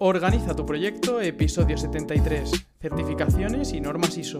Organiza tu proyecto, episodio 73. Certificaciones y normas ISO.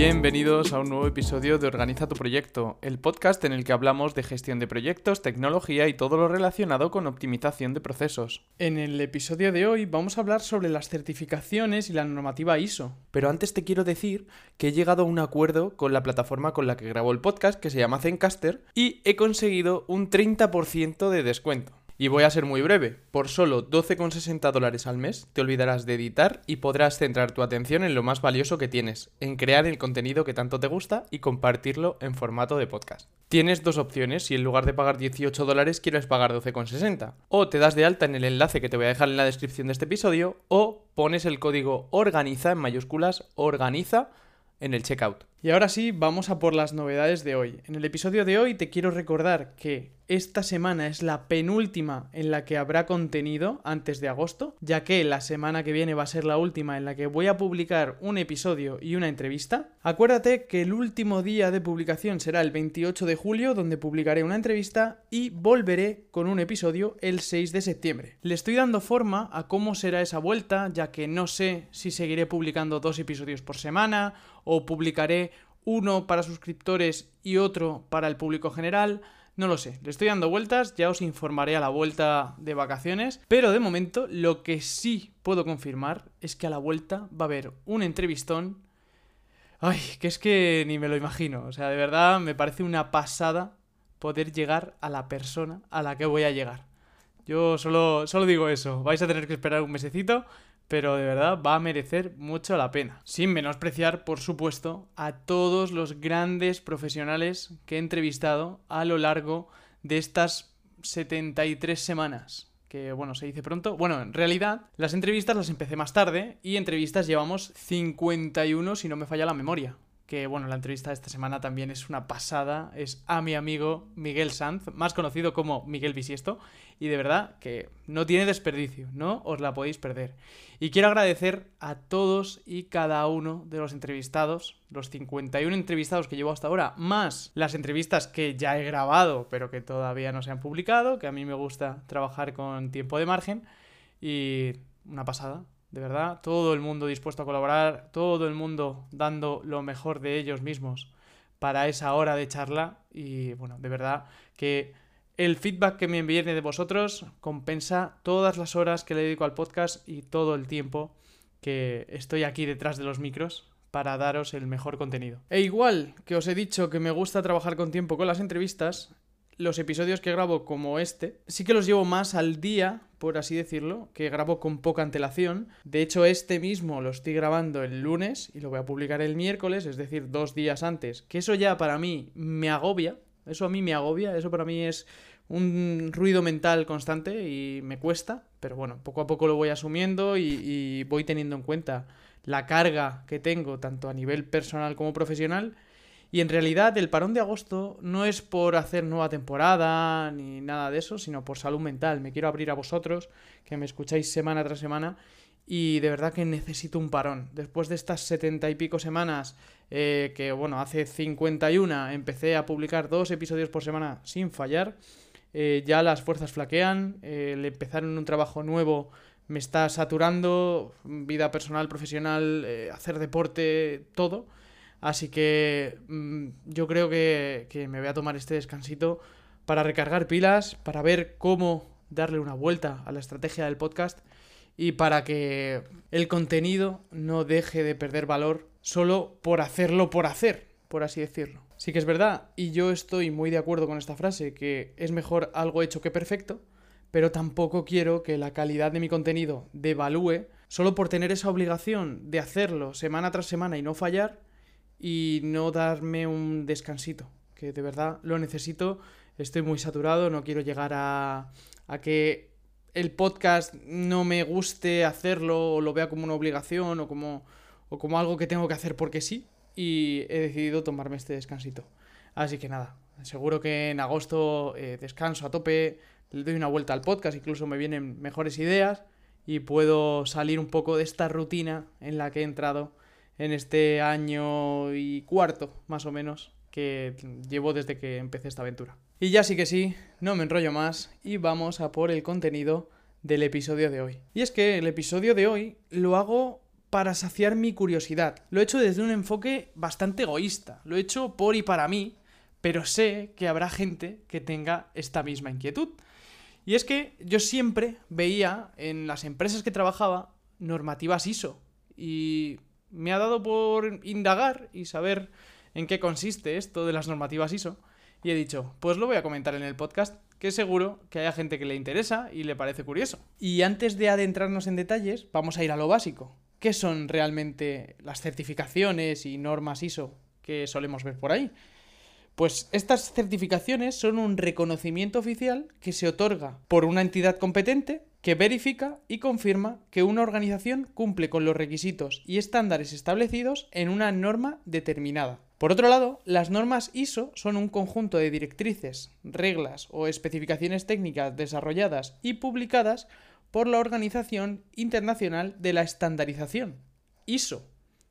Bienvenidos a un nuevo episodio de Organiza tu proyecto, el podcast en el que hablamos de gestión de proyectos, tecnología y todo lo relacionado con optimización de procesos. En el episodio de hoy vamos a hablar sobre las certificaciones y la normativa ISO. Pero antes te quiero decir que he llegado a un acuerdo con la plataforma con la que grabo el podcast, que se llama Zencaster, y he conseguido un 30% de descuento. Y voy a ser muy breve. Por solo 12,60 dólares al mes te olvidarás de editar y podrás centrar tu atención en lo más valioso que tienes, en crear el contenido que tanto te gusta y compartirlo en formato de podcast. Tienes dos opciones si en lugar de pagar 18 dólares quieres pagar 12,60. O te das de alta en el enlace que te voy a dejar en la descripción de este episodio o pones el código ORGANIZA en mayúsculas ORGANIZA en el checkout. Y ahora sí, vamos a por las novedades de hoy. En el episodio de hoy te quiero recordar que esta semana es la penúltima en la que habrá contenido antes de agosto, ya que la semana que viene va a ser la última en la que voy a publicar un episodio y una entrevista. Acuérdate que el último día de publicación será el 28 de julio, donde publicaré una entrevista y volveré con un episodio el 6 de septiembre. Le estoy dando forma a cómo será esa vuelta, ya que no sé si seguiré publicando dos episodios por semana o publicaré uno para suscriptores y otro para el público general. No lo sé, le estoy dando vueltas, ya os informaré a la vuelta de vacaciones, pero de momento lo que sí puedo confirmar es que a la vuelta va a haber un entrevistón. Ay, que es que ni me lo imagino, o sea, de verdad me parece una pasada poder llegar a la persona a la que voy a llegar. Yo solo, solo digo eso, vais a tener que esperar un mesecito, pero de verdad va a merecer mucho la pena. Sin menospreciar, por supuesto, a todos los grandes profesionales que he entrevistado a lo largo de estas 73 semanas. Que bueno, se dice pronto. Bueno, en realidad, las entrevistas las empecé más tarde y entrevistas llevamos 51 si no me falla la memoria que bueno, la entrevista de esta semana también es una pasada, es a mi amigo Miguel Sanz, más conocido como Miguel Bisiesto, y de verdad que no tiene desperdicio, no os la podéis perder. Y quiero agradecer a todos y cada uno de los entrevistados, los 51 entrevistados que llevo hasta ahora, más las entrevistas que ya he grabado, pero que todavía no se han publicado, que a mí me gusta trabajar con tiempo de margen, y una pasada, de verdad, todo el mundo dispuesto a colaborar, todo el mundo dando lo mejor de ellos mismos para esa hora de charla y bueno, de verdad que el feedback que me envíen de vosotros compensa todas las horas que le dedico al podcast y todo el tiempo que estoy aquí detrás de los micros para daros el mejor contenido. E igual que os he dicho que me gusta trabajar con tiempo con las entrevistas, los episodios que grabo como este, sí que los llevo más al día, por así decirlo, que grabo con poca antelación. De hecho, este mismo lo estoy grabando el lunes y lo voy a publicar el miércoles, es decir, dos días antes. Que eso ya para mí me agobia, eso a mí me agobia, eso para mí es un ruido mental constante y me cuesta, pero bueno, poco a poco lo voy asumiendo y, y voy teniendo en cuenta la carga que tengo, tanto a nivel personal como profesional, y en realidad el parón de agosto no es por hacer nueva temporada ni nada de eso, sino por salud mental. Me quiero abrir a vosotros, que me escucháis semana tras semana, y de verdad que necesito un parón. Después de estas setenta y pico semanas, eh, que bueno, hace 51 empecé a publicar dos episodios por semana sin fallar, eh, ya las fuerzas flaquean, el empezar un trabajo nuevo me está saturando, vida personal, profesional, eh, hacer deporte, todo. Así que mm, yo creo que, me voy a tomar este descansito para recargar pilas, para ver cómo darle una vuelta a la estrategia del podcast y para que el contenido no deje de perder valor solo por hacerlo por hacer, por así decirlo. Sí que es verdad, y yo estoy muy de acuerdo con esta frase, que es mejor algo hecho que perfecto, pero tampoco quiero que la calidad de mi contenido devalúe solo por tener esa obligación de hacerlo semana tras semana y no fallar y no darme un descansito, que de verdad lo necesito, estoy muy saturado, no quiero llegar a, a que el podcast no me guste hacerlo o lo vea como una obligación o como, o como algo que tengo que hacer porque sí y he decidido tomarme este descansito. Así que nada, seguro que en agosto eh, descanso a tope, le doy una vuelta al podcast, incluso me vienen mejores ideas y puedo salir un poco de esta rutina en la que he entrado en este año y cuarto, más o menos, que llevo desde que empecé esta aventura. Y ya sí que sí, no me enrollo más y vamos a por el contenido del episodio de hoy. Y es que el episodio de hoy lo hago para saciar mi curiosidad. Lo he hecho desde un enfoque bastante egoísta. Lo he hecho por y para mí, pero sé que habrá gente que tenga esta misma inquietud. Y es que yo siempre veía en las empresas que trabajaba normativas ISO. Y me ha dado por indagar y saber en qué consiste esto de las normativas ISO. Y he dicho, pues lo voy a comentar en el podcast, que seguro que haya gente que le interesa y le parece curioso. Y antes de adentrarnos en detalles, vamos a ir a lo básico. ¿Qué son realmente las certificaciones y normas ISO que solemos ver por ahí? Pues estas certificaciones son un reconocimiento oficial que se otorga por una entidad competente que verifica y confirma que una organización cumple con los requisitos y estándares establecidos en una norma determinada. Por otro lado, las normas ISO son un conjunto de directrices, reglas o especificaciones técnicas desarrolladas y publicadas por la Organización Internacional de la Estandarización, ISO,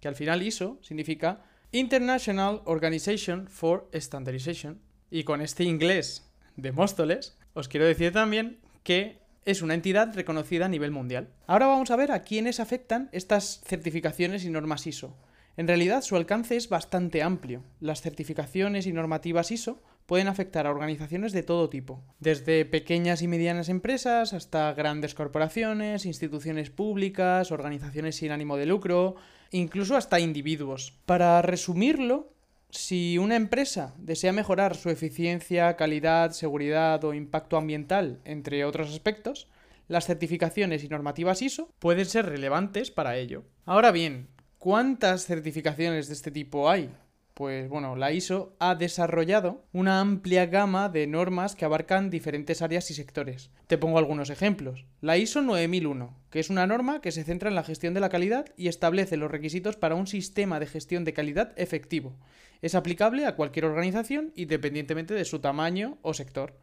que al final ISO significa International Organization for Standardization. Y con este inglés de Móstoles, os quiero decir también que es una entidad reconocida a nivel mundial. Ahora vamos a ver a quiénes afectan estas certificaciones y normas ISO. En realidad su alcance es bastante amplio. Las certificaciones y normativas ISO pueden afectar a organizaciones de todo tipo, desde pequeñas y medianas empresas hasta grandes corporaciones, instituciones públicas, organizaciones sin ánimo de lucro, incluso hasta individuos. Para resumirlo, si una empresa desea mejorar su eficiencia, calidad, seguridad o impacto ambiental, entre otros aspectos, las certificaciones y normativas ISO pueden ser relevantes para ello. Ahora bien, ¿cuántas certificaciones de este tipo hay? Pues bueno, la ISO ha desarrollado una amplia gama de normas que abarcan diferentes áreas y sectores. Te pongo algunos ejemplos. La ISO 9001, que es una norma que se centra en la gestión de la calidad y establece los requisitos para un sistema de gestión de calidad efectivo. Es aplicable a cualquier organización independientemente de su tamaño o sector.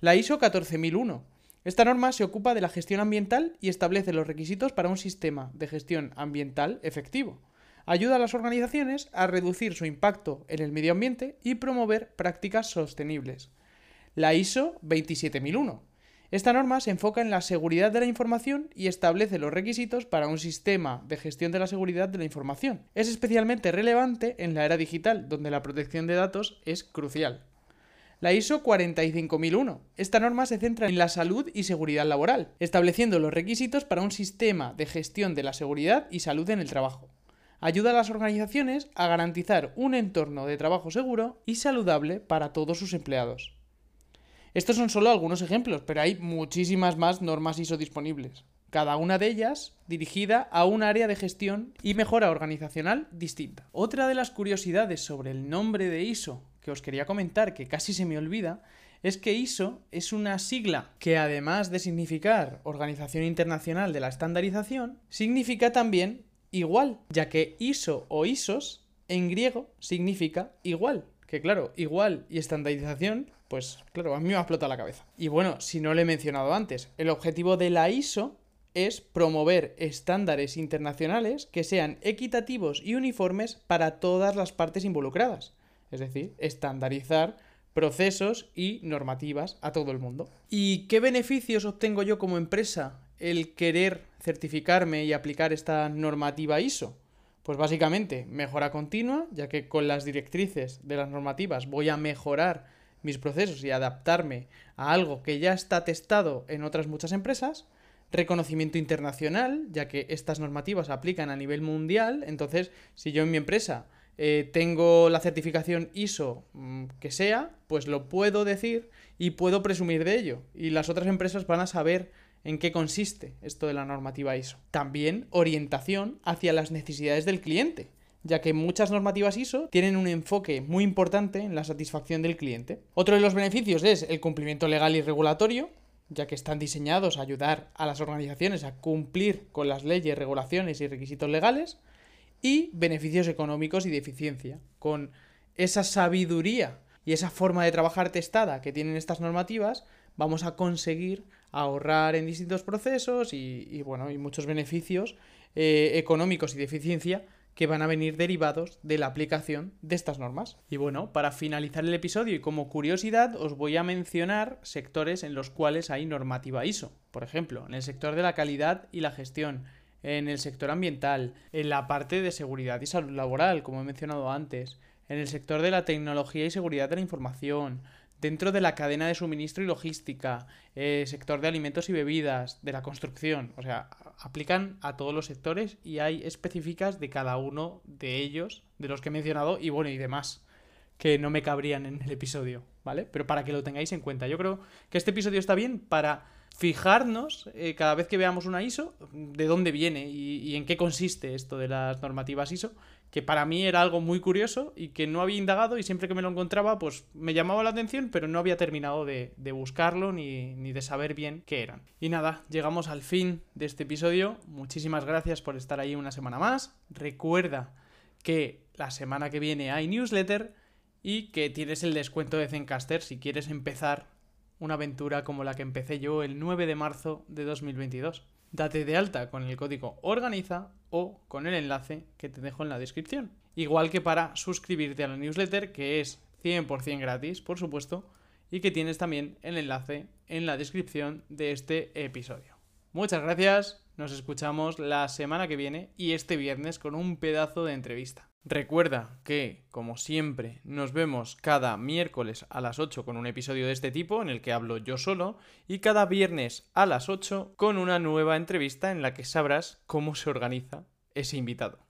La ISO 14001. Esta norma se ocupa de la gestión ambiental y establece los requisitos para un sistema de gestión ambiental efectivo ayuda a las organizaciones a reducir su impacto en el medio ambiente y promover prácticas sostenibles. La ISO 27001. Esta norma se enfoca en la seguridad de la información y establece los requisitos para un sistema de gestión de la seguridad de la información. Es especialmente relevante en la era digital, donde la protección de datos es crucial. La ISO 45001. Esta norma se centra en la salud y seguridad laboral, estableciendo los requisitos para un sistema de gestión de la seguridad y salud en el trabajo ayuda a las organizaciones a garantizar un entorno de trabajo seguro y saludable para todos sus empleados. Estos son solo algunos ejemplos, pero hay muchísimas más normas ISO disponibles, cada una de ellas dirigida a un área de gestión y mejora organizacional distinta. Otra de las curiosidades sobre el nombre de ISO que os quería comentar, que casi se me olvida, es que ISO es una sigla que además de significar Organización Internacional de la Estandarización, significa también igual, ya que ISO o ISOS en griego significa igual. Que claro, igual y estandarización, pues claro, a mí me ha explotado la cabeza. Y bueno, si no lo he mencionado antes, el objetivo de la ISO es promover estándares internacionales que sean equitativos y uniformes para todas las partes involucradas. Es decir, estandarizar procesos y normativas a todo el mundo. ¿Y qué beneficios obtengo yo como empresa el querer certificarme y aplicar esta normativa ISO? Pues básicamente mejora continua, ya que con las directrices de las normativas voy a mejorar mis procesos y adaptarme a algo que ya está testado en otras muchas empresas. Reconocimiento internacional, ya que estas normativas aplican a nivel mundial. Entonces, si yo en mi empresa eh, tengo la certificación ISO mm, que sea, pues lo puedo decir y puedo presumir de ello. Y las otras empresas van a saber en qué consiste esto de la normativa ISO. También orientación hacia las necesidades del cliente, ya que muchas normativas ISO tienen un enfoque muy importante en la satisfacción del cliente. Otro de los beneficios es el cumplimiento legal y regulatorio, ya que están diseñados a ayudar a las organizaciones a cumplir con las leyes, regulaciones y requisitos legales, y beneficios económicos y de eficiencia, con esa sabiduría y esa forma de trabajar testada que tienen estas normativas, vamos a conseguir ahorrar en distintos procesos y, bueno, y muchos beneficios eh, económicos y de eficiencia que van a venir derivados de la aplicación de estas normas. Y bueno, para finalizar el episodio y como curiosidad os voy a mencionar sectores en los cuales hay normativa ISO. Por ejemplo, en el sector de la calidad y la gestión, en el sector ambiental, en la parte de seguridad y salud laboral, como he mencionado antes, en el sector de la tecnología y seguridad de la información, dentro de la cadena de suministro y logística, eh, sector de alimentos y bebidas, de la construcción. O sea, aplican a todos los sectores y hay específicas de cada uno de ellos, de los que he mencionado, y bueno, y demás, que no me cabrían en el episodio, ¿vale? Pero para que lo tengáis en cuenta. Yo creo que este episodio está bien para fijarnos eh, cada vez que veamos una ISO de dónde viene y, en qué consiste esto de las normativas ISO, que para mí era algo muy curioso y que no había indagado y siempre que me lo encontraba pues me llamaba la atención, pero no había terminado de, buscarlo ni, ni, de saber bien qué eran. Y nada, llegamos al fin de este episodio. Muchísimas gracias por estar ahí una semana más. Recuerda que la semana que viene hay newsletter y que tienes el descuento de Zencaster si quieres empezar una aventura como la que empecé yo el 9 de marzo de 2022. Date de alta con el código ORGANIZA o con el enlace que te dejo en la descripción. Igual que para suscribirte a la newsletter, que es 100% gratis, por supuesto, y que tienes también el enlace en la descripción de este episodio. Muchas gracias, nos escuchamos la semana que viene y este viernes con un pedazo de entrevista. Recuerda que, como siempre, nos vemos cada miércoles a las 8 con un episodio de este tipo en el que hablo yo solo y cada viernes a las 8 con una nueva entrevista en la que sabrás cómo se organiza ese invitado.